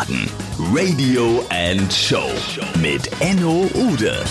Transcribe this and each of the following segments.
Wiesbaden. Radio and Show mit Enno Ude.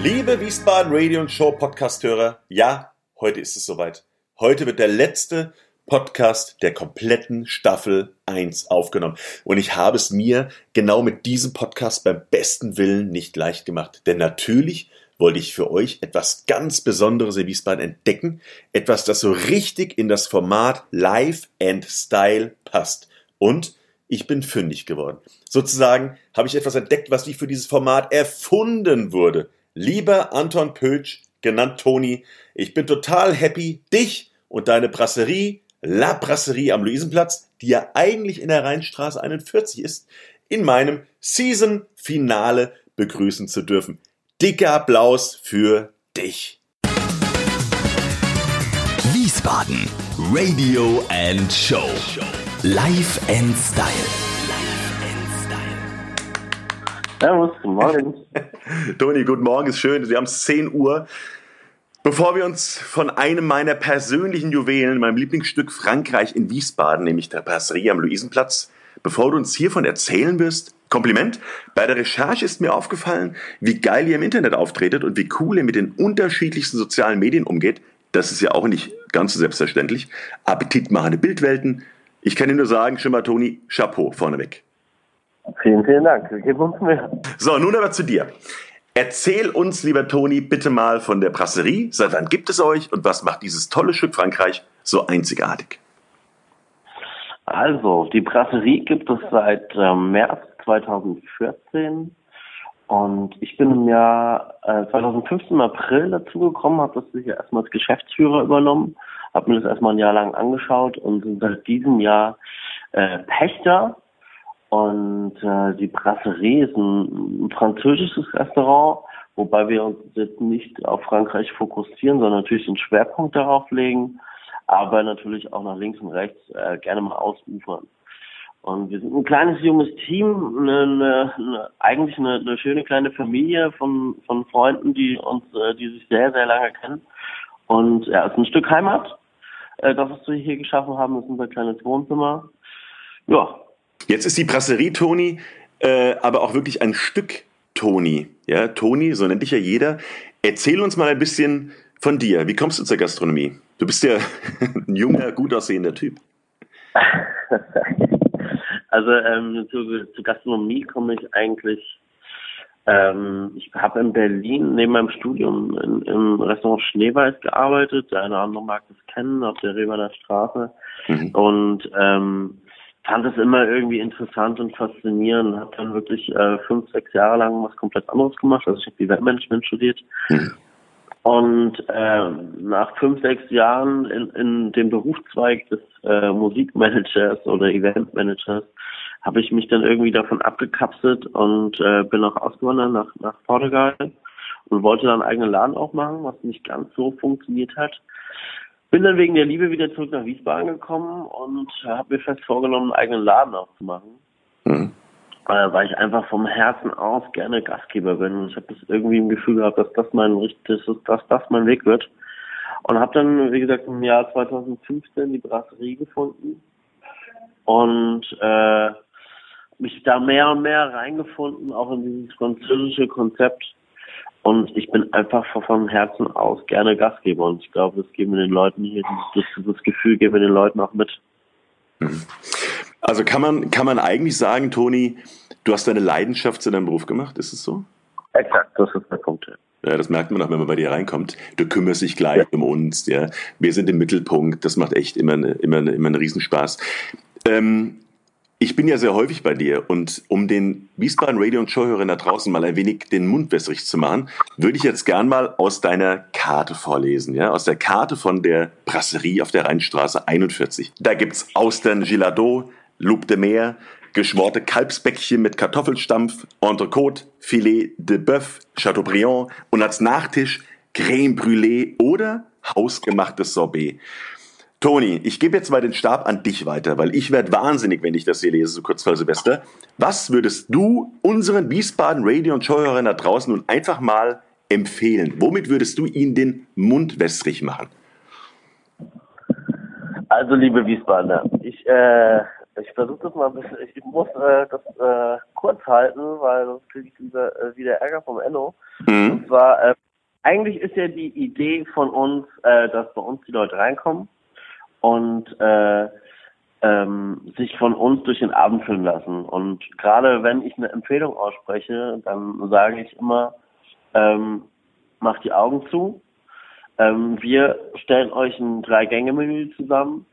Liebe Wiesbaden Radio und Show Podcast-Hörer, ja, heute ist es soweit. Heute wird der letzte Podcast der kompletten Staffel 1 aufgenommen. Und ich habe es mir genau mit diesem Podcast beim besten Willen nicht leicht gemacht. Denn natürlich wollte ich für euch etwas ganz Besonderes in Wiesbaden entdecken. Etwas, das so richtig in das Format Live and Style passt. Und ich bin fündig geworden. Sozusagen habe ich etwas entdeckt, was wie für dieses Format erfunden wurde. Lieber Anton Pötsch, genannt Toni, ich bin total happy, dich und deine Brasserie, La Brasserie am Luisenplatz, die ja eigentlich in der Rheinstraße 41 ist, in meinem Season-Finale begrüßen zu dürfen. Dicker Applaus für dich. Wiesbaden Radio and Show Live and Style. Servus, guten Morgen. Toni, guten Morgen, ist schön. Wir haben es 10 Uhr. Bevor wir uns von einem meiner persönlichen Juwelen, meinem Lieblingsstück Frankreich in Wiesbaden, nämlich der Brasserie am Luisenplatz, bevor du uns hiervon erzählen wirst, Kompliment. Bei der Recherche ist mir aufgefallen, wie geil ihr im Internet auftretet und wie cool ihr mit den unterschiedlichsten sozialen Medien umgeht. Das ist ja auch nicht ganz so selbstverständlich. Appetitmachende Bildwelten. Ich kann dir nur sagen, schon mal Toni, Chapeau vorneweg. Vielen, vielen Dank. Wir geben uns mehr. So, nun aber zu dir. Erzähl uns, lieber Toni, bitte mal von der Brasserie. Seit wann gibt es euch und was macht dieses tolle Stück Frankreich so einzigartig? Also, die Brasserie gibt es seit ähm, März 2014 und ich bin im Jahr äh, 2015 im April dazugekommen, habe das sicher erstmal als Geschäftsführer übernommen, habe mir das erstmal ein Jahr lang angeschaut und sind seit diesem Jahr äh, Pächter. Und äh, die Brasserie ist ein, ein französisches Restaurant, wobei wir uns jetzt nicht auf Frankreich fokussieren, sondern natürlich den Schwerpunkt darauf legen, aber natürlich auch nach links und rechts äh, gerne mal ausufern. Und wir sind ein kleines, junges Team, eine, eine, eine, eigentlich eine, eine schöne kleine Familie von, von Freunden, die uns, äh, die sich sehr, sehr lange kennen. Und ja, es ist ein Stück Heimat, äh, das was wir hier geschaffen haben, ist unser kleines Wohnzimmer. Ja. Jetzt ist die Brasserie Toni äh, aber auch wirklich ein Stück Toni. Ja, Toni, so nennt dich ja jeder. Erzähl uns mal ein bisschen von dir. Wie kommst du zur Gastronomie? Du bist ja ein junger, gut aussehender Typ. Also ähm, zu, zu Gastronomie komme ich eigentlich. Ähm, ich habe in Berlin neben meinem Studium in, im Restaurant Schneeweiß gearbeitet. Der eine oder andere mag das kennen, auf der Reberner Straße. Mhm. Und ähm, fand es immer irgendwie interessant und faszinierend. Habe dann wirklich äh, fünf, sechs Jahre lang was komplett anderes gemacht. Also ich habe Eventmanagement studiert. Mhm. Und äh, nach fünf, sechs Jahren in, in dem Berufszweig des äh, Musikmanagers oder Eventmanagers habe ich mich dann irgendwie davon abgekapselt und äh, bin auch ausgewandert nach, nach Portugal und wollte dann einen eigenen Laden aufmachen, was nicht ganz so funktioniert hat. Bin dann wegen der Liebe wieder zurück nach Wiesbaden gekommen und habe mir fest vorgenommen, einen eigenen Laden aufzumachen. Mhm. Äh, weil ich einfach vom Herzen aus gerne Gastgeber bin. Und ich habe das irgendwie im Gefühl gehabt, dass das mein richtiges, dass das mein Weg wird. Und habe dann, wie gesagt, im Jahr 2015 die Brasserie gefunden und äh, mich da mehr und mehr reingefunden, auch in dieses französische Konzept. Und ich bin einfach von Herzen aus gerne Gastgeber. Und ich glaube, das geben wir den Leuten hier, das, das Gefühl geben wir den Leuten auch mit. Mhm. Also kann man, kann man eigentlich sagen, Toni, du hast deine Leidenschaft zu deinem Beruf gemacht, ist es so? Exakt, das ist der Punkt. Ja, das merkt man auch, wenn man bei dir reinkommt. Du kümmerst dich gleich ja. um uns, ja. Wir sind im Mittelpunkt, das macht echt immer, immer, immer einen Riesenspaß. Ähm, ich bin ja sehr häufig bei dir und um den Wiesbaden Radio und Showhörern da draußen mal ein wenig den Mund wässrig zu machen, würde ich jetzt gern mal aus deiner Karte vorlesen, ja, aus der Karte von der Brasserie auf der Rheinstraße 41. Da gibt's Austern Giladot, Loup de Mer, geschworte Kalbsbäckchen mit Kartoffelstampf, Entrecote, Filet de Bœuf, Chateaubriand und als Nachtisch Creme Brûlée oder hausgemachtes Sorbet. Toni, ich gebe jetzt mal den Stab an dich weiter, weil ich werde wahnsinnig, wenn ich das hier lese, so kurz vor Silvester. Was würdest du unseren Wiesbaden Radio- und Showhörern da draußen nun einfach mal empfehlen? Womit würdest du ihnen den Mund wässrig machen? Also, liebe Wiesbadener, ich, äh, Ich versuche das mal ein bisschen, ich muss äh, das äh, kurz halten, weil sonst kriege ich wieder, äh, wieder Ärger vom Enno. Mhm. Und zwar, äh, eigentlich ist ja die Idee von uns, äh, dass bei uns die Leute reinkommen und äh, ähm, sich von uns durch den Abend führen lassen. Und gerade wenn ich eine Empfehlung ausspreche, dann sage ich immer, ähm, macht die Augen zu. Ähm, wir stellen euch ein Drei-Gänge-Menü zusammen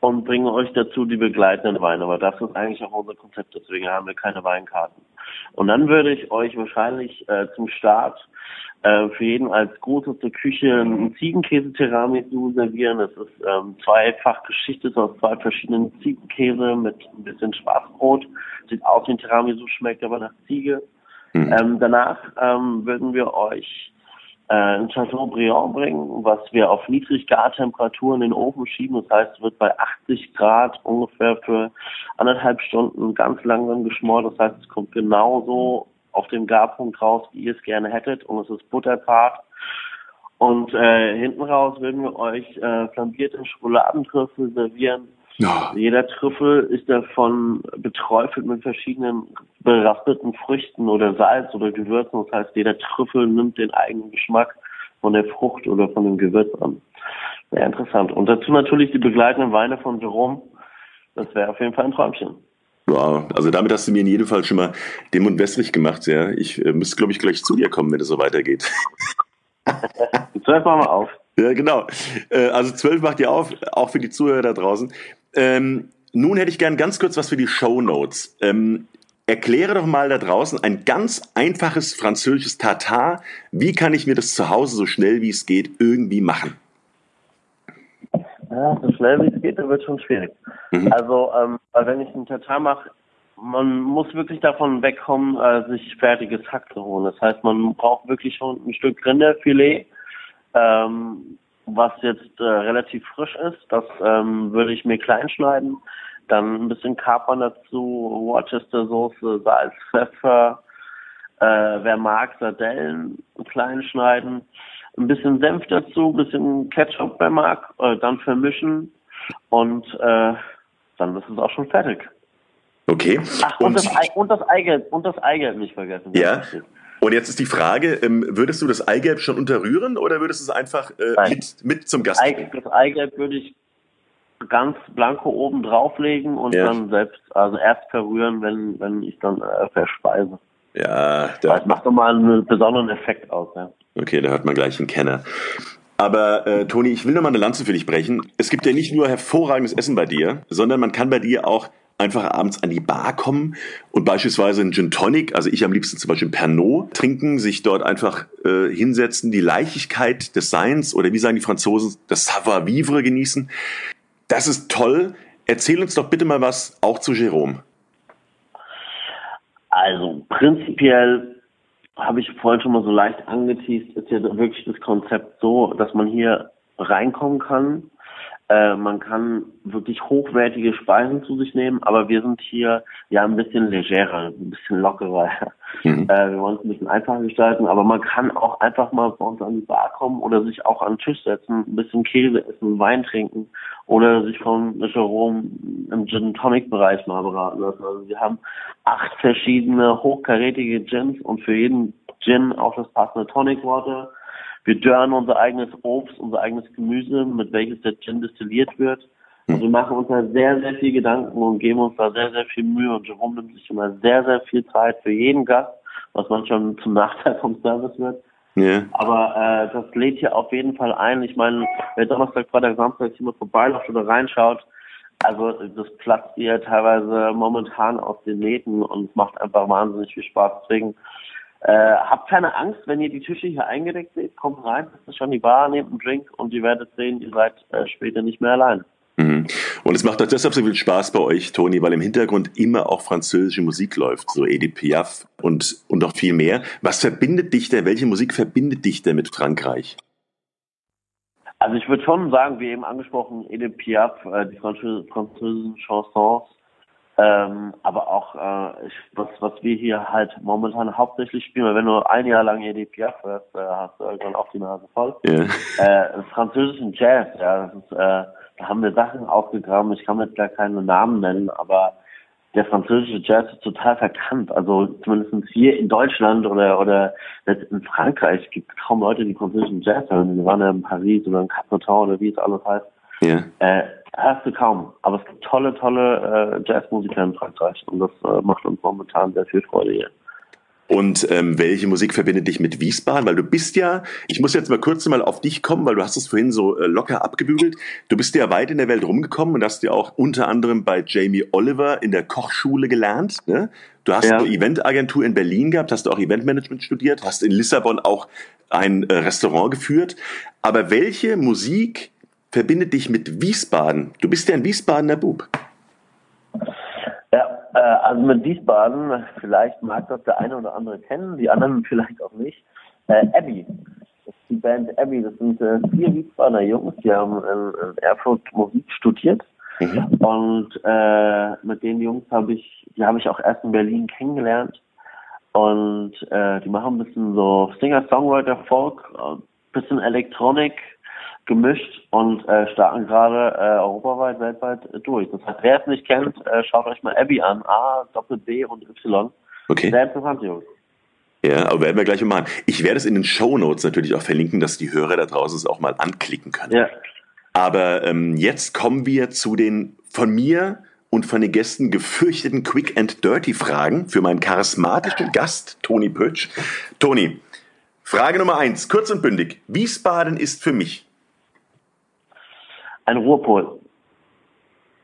und bringen euch dazu die begleitenden Weine. Aber das ist eigentlich auch unser Konzept, deswegen haben wir keine Weinkarten. Und dann würde ich euch wahrscheinlich äh, zum Start äh, für jeden als Gruß zur Küche einen Ziegenkäse-Tiramisu servieren. Das ist ähm, zweifach geschichtet aus zwei verschiedenen Ziegenkäse mit ein bisschen Schwarzbrot. Sieht aus wie ein Tiramisu, schmeckt aber nach Ziege. Mhm. Ähm, danach ähm, würden wir euch ein Chateaubriand bringen, was wir auf Niedriggartemperaturen in den Ofen schieben. Das heißt, es wird bei 80 Grad ungefähr für anderthalb Stunden ganz langsam geschmort. Das heißt, es kommt genauso auf dem Garpunkt raus, wie ihr es gerne hättet. Und es ist butterpart. Und äh, hinten raus würden wir euch äh, flambierte Schokoladentrüffel servieren. Ja. Jeder Trüffel ist davon beträufelt mit verschiedenen beraspelten Früchten oder Salz oder Gewürzen. Das heißt, jeder Trüffel nimmt den eigenen Geschmack von der Frucht oder von dem Gewürz an. Sehr interessant. Und dazu natürlich die begleitenden Weine von Jerome. Das wäre auf jeden Fall ein Träumchen. Wow, also damit hast du mir in jedem Fall schon mal den Mund wässrig gemacht, ja. Ich äh, müsste, glaube ich, gleich zu dir kommen, wenn es so weitergeht. zwölf machen wir auf. Ja, genau. Äh, also zwölf macht ihr auf, auch für die Zuhörer da draußen. Ähm, nun hätte ich gern ganz kurz was für die Show Notes. Ähm, erkläre doch mal da draußen ein ganz einfaches französisches Tatar. Wie kann ich mir das zu Hause so schnell wie es geht irgendwie machen? Ja, so schnell wie es geht, dann wird schon schwierig. Mhm. Also, ähm, weil wenn ich einen Tatar mache, man muss wirklich davon wegkommen, äh, sich fertiges Hack zu holen. Das heißt, man braucht wirklich schon ein Stück Rinderfilet, ähm, was jetzt äh, relativ frisch ist. Das ähm, würde ich mir klein schneiden. Dann ein bisschen Kapern dazu, Worcester Soße, Salz, Pfeffer. Äh, wer mag, Sardellen klein schneiden ein bisschen Senf dazu, ein bisschen Ketchup, wer mag, äh, dann vermischen und äh, dann ist es auch schon fertig. Okay. Ach, und, und, das, Ei, und das Eigelb, und das Eigelb nicht vergessen. Ja. Und jetzt ist die Frage, ähm, würdest du das Eigelb schon unterrühren oder würdest du es einfach äh, mit, mit zum Gast Ei, Das Eigelb würde ich ganz blanko oben drauflegen und ja. dann selbst, also erst verrühren, wenn, wenn ich dann äh, verspeise. Ja, das macht doch mal einen besonderen Effekt aus. Ja. Okay, da hört man gleich einen Kenner. Aber äh, Toni, ich will noch mal eine Lanze für dich brechen. Es gibt ja nicht nur hervorragendes Essen bei dir, sondern man kann bei dir auch einfach abends an die Bar kommen und beispielsweise einen Gin Tonic, also ich am liebsten zum Beispiel Pernod, trinken, sich dort einfach äh, hinsetzen, die Leichtigkeit des Seins oder wie sagen die Franzosen, das Savoir-vivre genießen. Das ist toll. Erzähl uns doch bitte mal was auch zu Jerome. Also prinzipiell habe ich vorhin schon mal so leicht angeteased, ist ja wirklich das Konzept so, dass man hier reinkommen kann. Äh, man kann wirklich hochwertige Speisen zu sich nehmen, aber wir sind hier ja ein bisschen legerer, ein bisschen lockerer. Mhm. Äh, wir wollen es ein bisschen einfacher gestalten, aber man kann auch einfach mal bei uns an die Bar kommen oder sich auch an den Tisch setzen, ein bisschen Käse essen, Wein trinken oder sich von Jerome im Gin Tonic Bereich mal beraten lassen. Also wir haben acht verschiedene hochkarätige Gins und für jeden Gin auch das passende Tonic Water. Wir dörren unser eigenes Obst, unser eigenes Gemüse, mit welches der Gin destilliert wird. Und wir machen uns da sehr, sehr viel Gedanken und geben uns da sehr, sehr viel Mühe. Und Jerome nimmt sich immer sehr, sehr viel Zeit für jeden Gast, was man schon zum Nachteil vom Service wird. Yeah. Aber äh, das lädt hier auf jeden Fall ein. Ich meine, wer Donnerstag, Freitag, Samstag hier mal vorbeiläuft oder reinschaut, also das platzt hier teilweise momentan aus den Nähten und macht einfach wahnsinnig viel Spaß. Deswegen äh, habt keine Angst, wenn ihr die Tische hier eingedeckt seht, kommt rein, das ist schon die Bar, nehmt einen Drink und ihr werdet sehen, ihr seid äh, später nicht mehr allein. Mhm. Und es macht auch deshalb so viel Spaß bei euch, Toni, weil im Hintergrund immer auch französische Musik läuft, so Edith Piaf und, und auch viel mehr. Was verbindet dich denn, welche Musik verbindet dich denn mit Frankreich? Also ich würde schon sagen, wie eben angesprochen, Edith Piaf, äh, die französischen Chansons, ähm, aber auch äh, ich, was, was wir hier halt momentan hauptsächlich spielen, weil wenn du ein Jahr lang Piaf hörst, äh, hast du irgendwann auch die Nase voll. Yeah. Äh, französischen Jazz, ja, das ist äh, da haben wir Sachen aufgegraben. Ich kann jetzt gar keine Namen nennen, aber der französische Jazz ist total verkannt. Also zumindest hier in Deutschland oder oder in Frankreich gibt es kaum Leute, die französischen Jazz hören. Wir waren ja in Paris oder in Capoton oder wie es alles heißt. Ja. Äh, hörst du kaum. Aber es gibt tolle, tolle äh, Jazzmusiker in Frankreich und das äh, macht uns momentan sehr viel Freude hier. Und ähm, welche Musik verbindet dich mit Wiesbaden? Weil du bist ja, ich muss jetzt mal kurz mal auf dich kommen, weil du hast es vorhin so äh, locker abgebügelt. Du bist ja weit in der Welt rumgekommen und hast ja auch unter anderem bei Jamie Oliver in der Kochschule gelernt. Ne? Du hast ja. eine Eventagentur in Berlin gehabt, hast du auch Eventmanagement studiert, hast in Lissabon auch ein äh, Restaurant geführt. Aber welche Musik verbindet dich mit Wiesbaden? Du bist ja ein Wiesbadener Bub. Ja, äh, also mit Wiesbaden, vielleicht mag das der eine oder andere kennen, die anderen vielleicht auch nicht. Äh, Abby, das ist die Band Abby, das sind äh, vier Wiesbadener Jungs, die haben in, in Erfurt Musik studiert. Mhm. Und äh, mit den Jungs habe ich, die habe ich auch erst in Berlin kennengelernt. Und äh, die machen ein bisschen so Singer-Songwriter-Folk, ein bisschen Elektronik, gemischt und äh, starten gerade äh, europaweit, weltweit äh, durch. Das heißt, wer es nicht kennt, äh, schaut euch mal Abby an. A, Doppel B und Y. Okay. Sehr interessant, Jungs. Ja, aber werden wir gleich mal machen. Ich werde es in den Show Notes natürlich auch verlinken, dass die Hörer da draußen es auch mal anklicken können. Ja. Aber ähm, jetzt kommen wir zu den von mir und von den Gästen gefürchteten Quick and Dirty Fragen für meinen charismatischen Gast Toni Pötsch. Toni, Frage Nummer eins, kurz und bündig. Wiesbaden ist für mich ein Ruhrpol.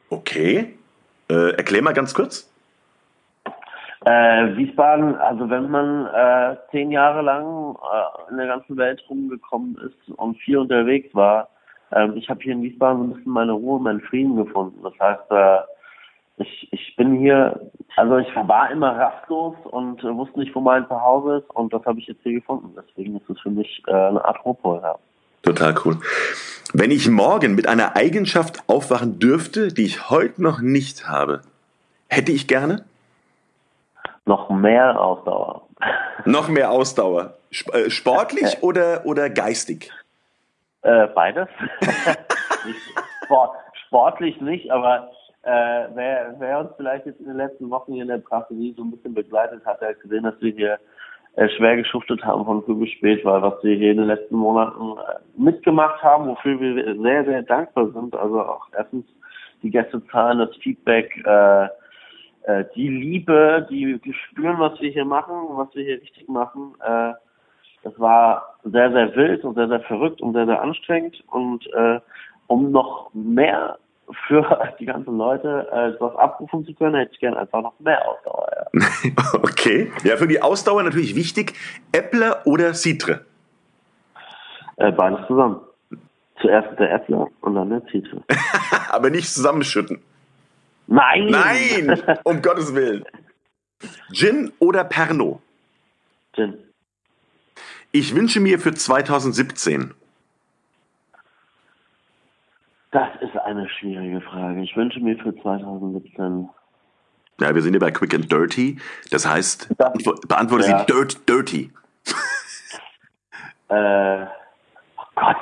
Okay. Äh, erklär mal ganz kurz. Äh, Wiesbaden, also wenn man äh, zehn Jahre lang äh, in der ganzen Welt rumgekommen ist und viel unterwegs war, ähm, ich habe hier in Wiesbaden ein bisschen meine Ruhe, meinen Frieden gefunden. Das heißt, äh, ich, ich bin hier, also ich war immer rastlos und äh, wusste nicht, wo mein Zuhause ist und das habe ich jetzt hier gefunden. Deswegen ist es für mich äh, eine Art Ruhrpol. Ja. Total cool. Wenn ich morgen mit einer Eigenschaft aufwachen dürfte, die ich heute noch nicht habe, hätte ich gerne? Noch mehr Ausdauer. Noch mehr Ausdauer. Äh, sportlich oder, oder geistig? Äh, beides. Sport, sportlich nicht, aber äh, wer, wer uns vielleicht jetzt in den letzten Wochen hier in der Brasserie so ein bisschen begleitet hat, der hat gesehen, dass wir hier äh, schwer geschuftet haben von früh bis spät, weil was wir hier in den letzten Monaten äh, mitgemacht haben, wofür wir sehr, sehr dankbar sind. Also auch erstens die Gästezahlen, das Feedback, äh, äh, die Liebe, die, die spüren, was wir hier machen, was wir hier richtig machen. Äh, das war sehr, sehr wild und sehr, sehr verrückt und sehr, sehr anstrengend. Und äh, um noch mehr für die ganzen Leute äh, sowas abrufen zu können, hätte ich gerne einfach noch mehr Ausdauer. Ja. okay. Ja, für die Ausdauer natürlich wichtig. Äppler oder Citre? Äh, beides zusammen. Zuerst der Äppler und dann der Citre. Aber nicht zusammenschütten. Nein! Nein! Um Gottes Willen. Gin oder Pernod? Gin. Ich wünsche mir für 2017 das ist eine schwierige Frage. Ich wünsche mir für 2017. Ja, wir sind ja bei Quick and Dirty. Das heißt, beantworte, ja. sie dirt, dirty. äh, oh Gott,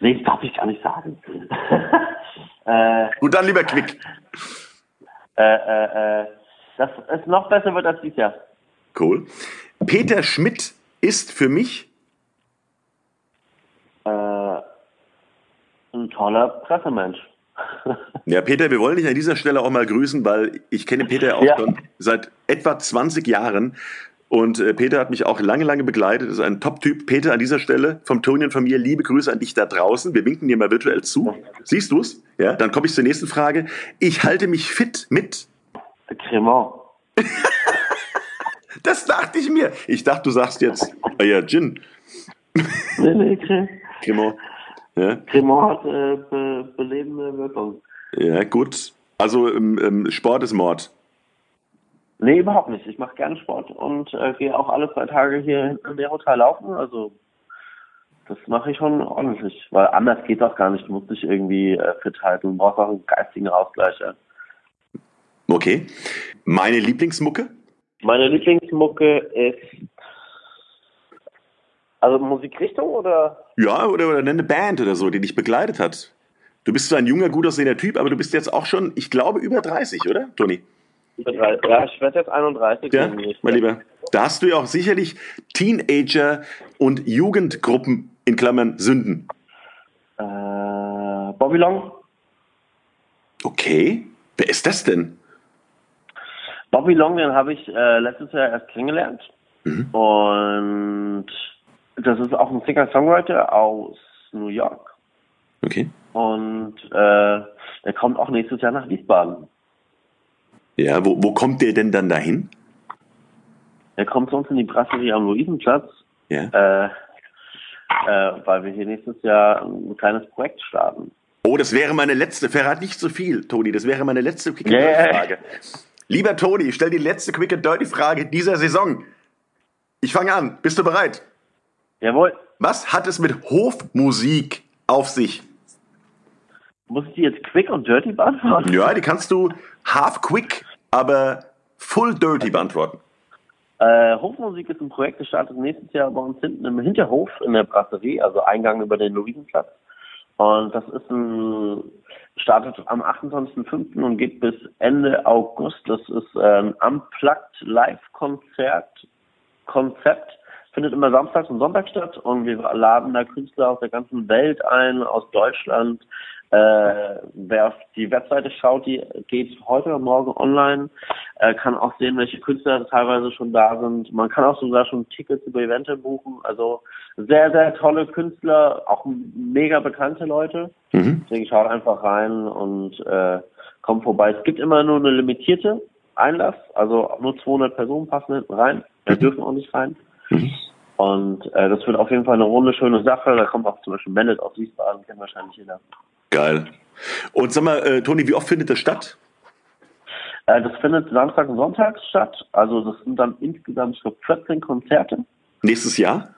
nee, das darf ich gar nicht sagen. äh, Gut, dann lieber Quick. Äh, äh, äh, dass es noch besser wird als dieses Jahr. Cool. Peter Schmidt ist für mich ein toller Pressemensch. Ja, Peter, wir wollen dich an dieser Stelle auch mal grüßen, weil ich kenne Peter auch ja. schon seit etwa 20 Jahren. Und äh, Peter hat mich auch lange, lange begleitet. Das ist ein Top-Typ. Peter, an dieser Stelle vom Toni und von mir, liebe Grüße an dich da draußen. Wir winken dir mal virtuell zu. Siehst du es? Ja, dann komme ich zur nächsten Frage. Ich halte mich fit mit. Cremant. das dachte ich mir. Ich dachte, du sagst jetzt, ja, Gin. Nee, nee, Cremant. Ja? Cremant hat äh, be belebende Wirkung. Ja, gut. Also ähm, ähm, Sport ist Mord. Nee, überhaupt nicht. Ich mache gerne Sport und äh, gehe auch alle zwei Tage hier in der Hotel laufen. Also das mache ich schon ordentlich, weil anders geht das gar nicht. Du musst dich irgendwie äh, fit halten. Du brauchst auch einen geistigen Ausgleich. Ja. Okay. Meine Lieblingsmucke? Meine Lieblingsmucke ist also Musikrichtung oder? Ja, oder, oder eine Band oder so, die dich begleitet hat. Du bist so ein junger, gut aussehender Typ, aber du bist jetzt auch schon, ich glaube, über 30, oder, Toni? Ja, ich werde jetzt 31. Ja, mein Lieber. Da hast du ja auch sicherlich Teenager und Jugendgruppen in Klammern Sünden. Äh, Bobby Long. Okay. Wer ist das denn? Bobby Long, den habe ich äh, letztes Jahr erst kennengelernt. Mhm. Und das ist auch ein Singer-Songwriter aus New York. Okay. Und äh, der kommt auch nächstes Jahr nach Wiesbaden. Ja, wo, wo kommt der denn dann dahin? Der kommt zu uns in die Brasserie am Luisenplatz, Ja. äh, äh, weil wir hier nächstes Jahr ein kleines Projekt starten. Oh, das wäre meine letzte, verrat nicht so viel, Toni, das wäre meine letzte Quick and Yeah. Dirty Frage. Lieber Toni, stell die letzte Quick and Dirty Frage dieser Saison. Ich fange an. Bist du bereit? Jawohl. Was hat es mit Hofmusik auf sich? Muss ich die jetzt quick und dirty beantworten? Ja, die kannst du half quick, aber full dirty beantworten. Äh, Hofmusik ist ein Projekt, das startet nächstes Jahr bei uns hinten im Hinterhof in der Brasserie, also Eingang über den Luisenplatz. Und das ist ein, startet am 28.05. und geht bis Ende August. Das ist ein Unplugged Live-Konzert, Konzept. Findet immer samstags und sonntags statt und wir laden da Künstler aus der ganzen Welt ein, aus Deutschland. Äh, wer auf die Webseite schaut, die geht heute oder morgen online, äh, kann auch sehen, welche Künstler teilweise schon da sind. Man kann auch sogar schon Tickets über Evente buchen. Also sehr, sehr tolle Künstler, auch mega bekannte Leute. Mhm. Deswegen schaut einfach rein und äh, kommt vorbei. Es gibt immer nur eine limitierte Einlass, also nur 200 Personen passen hinten rein. Wir dürfen auch nicht rein. Mhm. Und äh, das wird auf jeden Fall eine runde, schöne Sache. Da kommt auch zum Beispiel Mendes aus Wiesbaden, kennt wahrscheinlich jeder. Geil. Und sag mal, äh, Toni, wie oft findet das statt? Äh, das findet Samstag und Sonntags statt. Also das sind dann insgesamt, ich glaube, 14 Konzerte. Nächstes Jahr?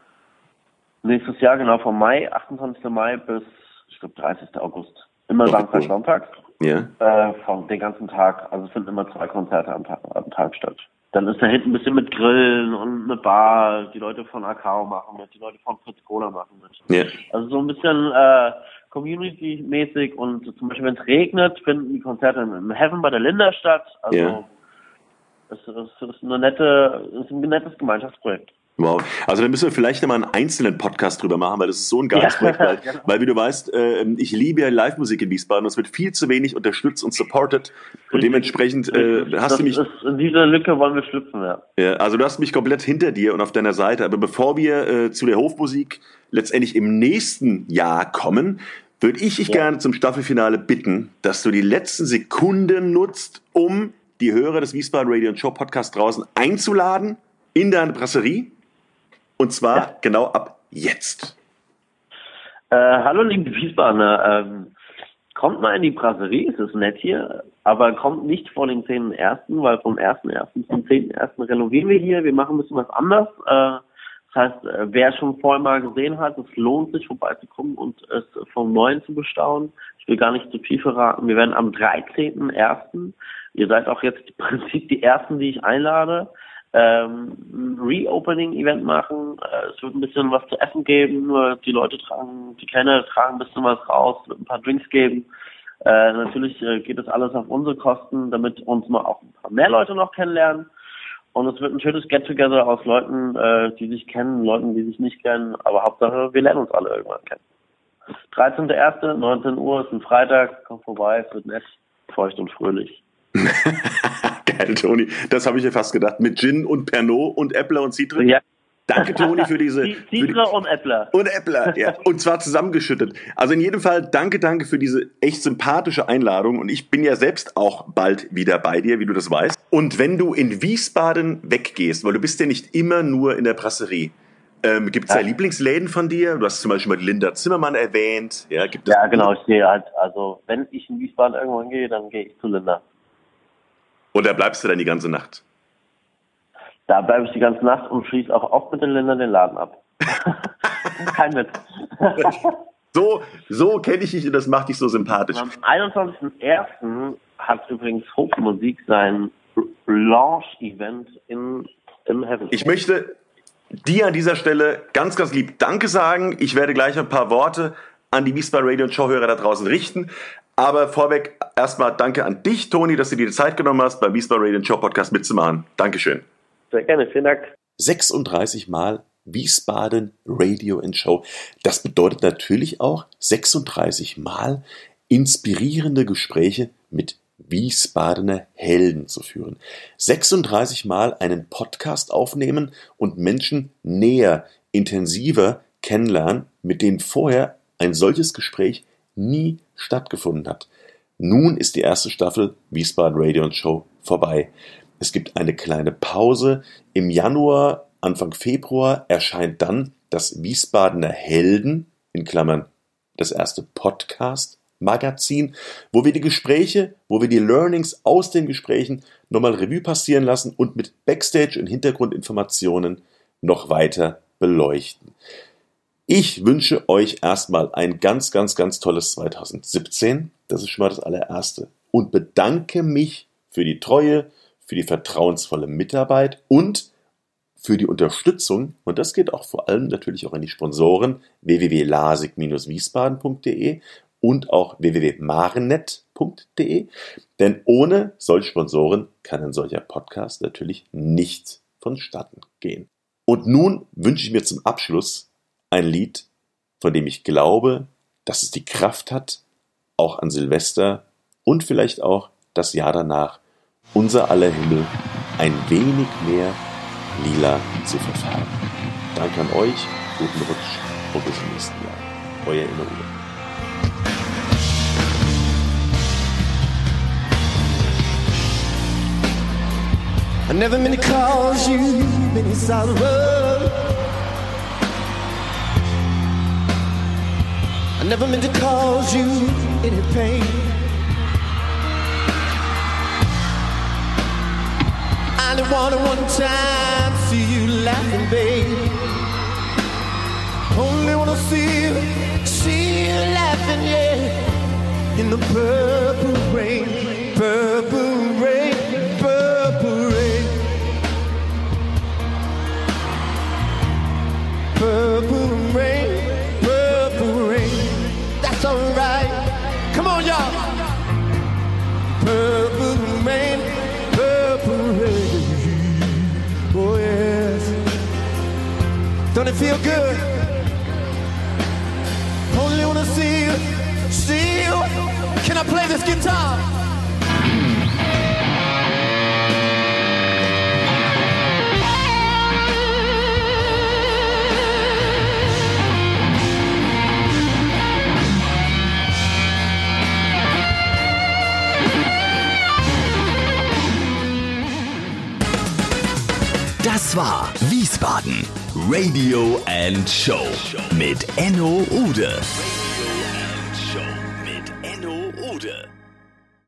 Nächstes Jahr, genau vom Mai, 28. Mai bis, ich glaube, 30. August. Immer Okay, Samstag, cool. Sonntag. Ja. Äh, von den ganzen Tag. Also es finden immer zwei Konzerte am Tag, am Tag statt. Dann ist da hinten ein bisschen mit Grillen und eine Bar. Die Leute von Akao machen mit, die Leute von Fritz Cola machen mit. Ja. Also so ein bisschen äh, Community-mäßig und zum Beispiel wenn es regnet, finden die Konzerte im Heaven bei der Linda statt. Also Ja. es, es ist eine nette, es ist ein nettes Gemeinschaftsprojekt. Wow. Also da müssen wir vielleicht nochmal einen einzelnen Podcast drüber machen, weil das ist so ein geiles Ja, Projekt. Weil, genau. weil wie du weißt, äh, ich liebe ja Live-Musik in Wiesbaden und es wird viel zu wenig unterstützt und supported. Und dementsprechend äh, hast das du mich, ist, in dieser Lücke wollen wir schlüpfen, ja. ja, also du hast mich komplett hinter dir und auf deiner Seite. Aber bevor wir äh, zu der Hofmusik letztendlich im nächsten Jahr kommen, würde ich dich Ja. gerne zum Staffelfinale bitten, dass du die letzten Sekunden nutzt, um die Hörer des Wiesbaden Radio Show Podcast draußen einzuladen in deine Brasserie. Und zwar Ja. genau ab jetzt. Äh, hallo liebe Wiesbadener, ähm, kommt mal in die Brasserie, es ist nett hier, aber kommt nicht vor dem 10.1., weil vom 1.1. zum 10.1. renovieren wir hier, wir machen ein bisschen was anders. Äh, das heißt, äh, wer schon vorher mal gesehen hat, es lohnt sich vorbeizukommen und es vom Neuen zu bestaunen. Ich will gar nicht zu viel verraten. Wir werden am 13.1., ihr seid auch jetzt im Prinzip die Ersten, die ich einlade, ähm, Reopening-Event machen. Äh, es wird ein bisschen was zu essen geben. Nur Die Leute tragen, die Kenner tragen ein bisschen was raus, wird ein paar Drinks geben. Äh, natürlich äh, geht das alles auf unsere Kosten, damit uns mal auch ein paar mehr Leute noch kennenlernen. Und es wird ein schönes Get-Together aus Leuten, äh, die sich kennen, Leuten, die sich nicht kennen. Aber Hauptsache, wir lernen uns alle irgendwann kennen. 13.01., 19 Uhr ist ein Freitag. Kommt vorbei, es wird nett, feucht und fröhlich. Geil, Toni. Das habe ich mir fast gedacht. Mit Gin und Pernod und Äppler und Citre. Ja, Danke, Toni, für diese. die für die, Zitre und Äppler. und Äppler, ja. Und zwar zusammengeschüttet. Also in jedem Fall danke, danke für diese echt sympathische Einladung. Und ich bin ja selbst auch bald wieder bei dir, wie du das weißt. Und wenn du in Wiesbaden weggehst, weil du bist ja nicht immer nur in der Brasserie, ähm, gibt es da Ja. Lieblingsläden von dir? Du hast zum Beispiel mal Linda Zimmermann erwähnt. Ja, gibt es Ja, genau, ich gehe halt, also wenn ich in Wiesbaden irgendwo hingehe, dann gehe ich zu Linda. Und da bleibst du dann die ganze Nacht. Da bleibe ich die ganze Nacht und schließe auch oft mit den Ländern den Laden ab. Kein Witz. So, so kenne ich dich und das macht dich so sympathisch. Am 21.01. hat übrigens Hofmusik sein Launch-Event in, im Heaven. Ich möchte dir an dieser Stelle ganz, ganz lieb Danke sagen. Ich werde gleich ein paar Worte an die Wiesbaden Radio und Showhörer da draußen richten. Aber vorweg erstmal danke an dich, Toni, dass du dir die Zeit genommen hast, beim Wiesbaden Radio und Show Podcast mitzumachen. Dankeschön. Sehr gerne, vielen Dank. 36 Mal Wiesbaden Radio and Show. Das bedeutet natürlich auch 36 Mal inspirierende Gespräche mit Wiesbadener Helden zu führen. 36 Mal einen Podcast aufnehmen und Menschen näher, intensiver kennenlernen, mit denen vorher ein solches Gespräch nie stattgefunden hat. Nun ist die erste Staffel Wiesbaden Radio und Show vorbei. Es gibt eine kleine Pause. Im Januar, Anfang Februar erscheint dann das Wiesbadener Helden in Klammern das erste Podcast Magazin, wo wir die Gespräche, wo wir die Learnings aus den Gesprächen nochmal Revue passieren lassen und mit Backstage und Hintergrundinformationen noch weiter beleuchten. Ich wünsche euch erstmal ein ganz, ganz, ganz tolles 2017. Das ist schon mal das allererste. Und bedanke mich für die Treue, für die vertrauensvolle Mitarbeit und für die Unterstützung. Und das geht auch vor allem natürlich auch an die Sponsoren www.lasig-wiesbaden.de und auch www.marenet.de. Denn ohne solche Sponsoren kann ein solcher Podcast natürlich nicht vonstatten gehen. Und nun wünsche ich mir zum Abschluss ein Lied, von dem ich glaube, dass es die Kraft hat, auch an Silvester und vielleicht auch das Jahr danach unser aller Himmel ein wenig mehr lila zu verfärben. Danke an euch, guten Rutsch und bis zum nächsten Jahr. Euer Inno Uwe. I never meant to cause you any sorrow. I never meant to cause you any pain. I only wanted one time to see you laughing, babe. Only wanna see you, see you laughing, yeah. In the purple rain, purple rain, Don't it feel good? Only wanna see you, see you. Can I play this guitar? Das war Wiesbaden Radio and Show mit Enno Ude.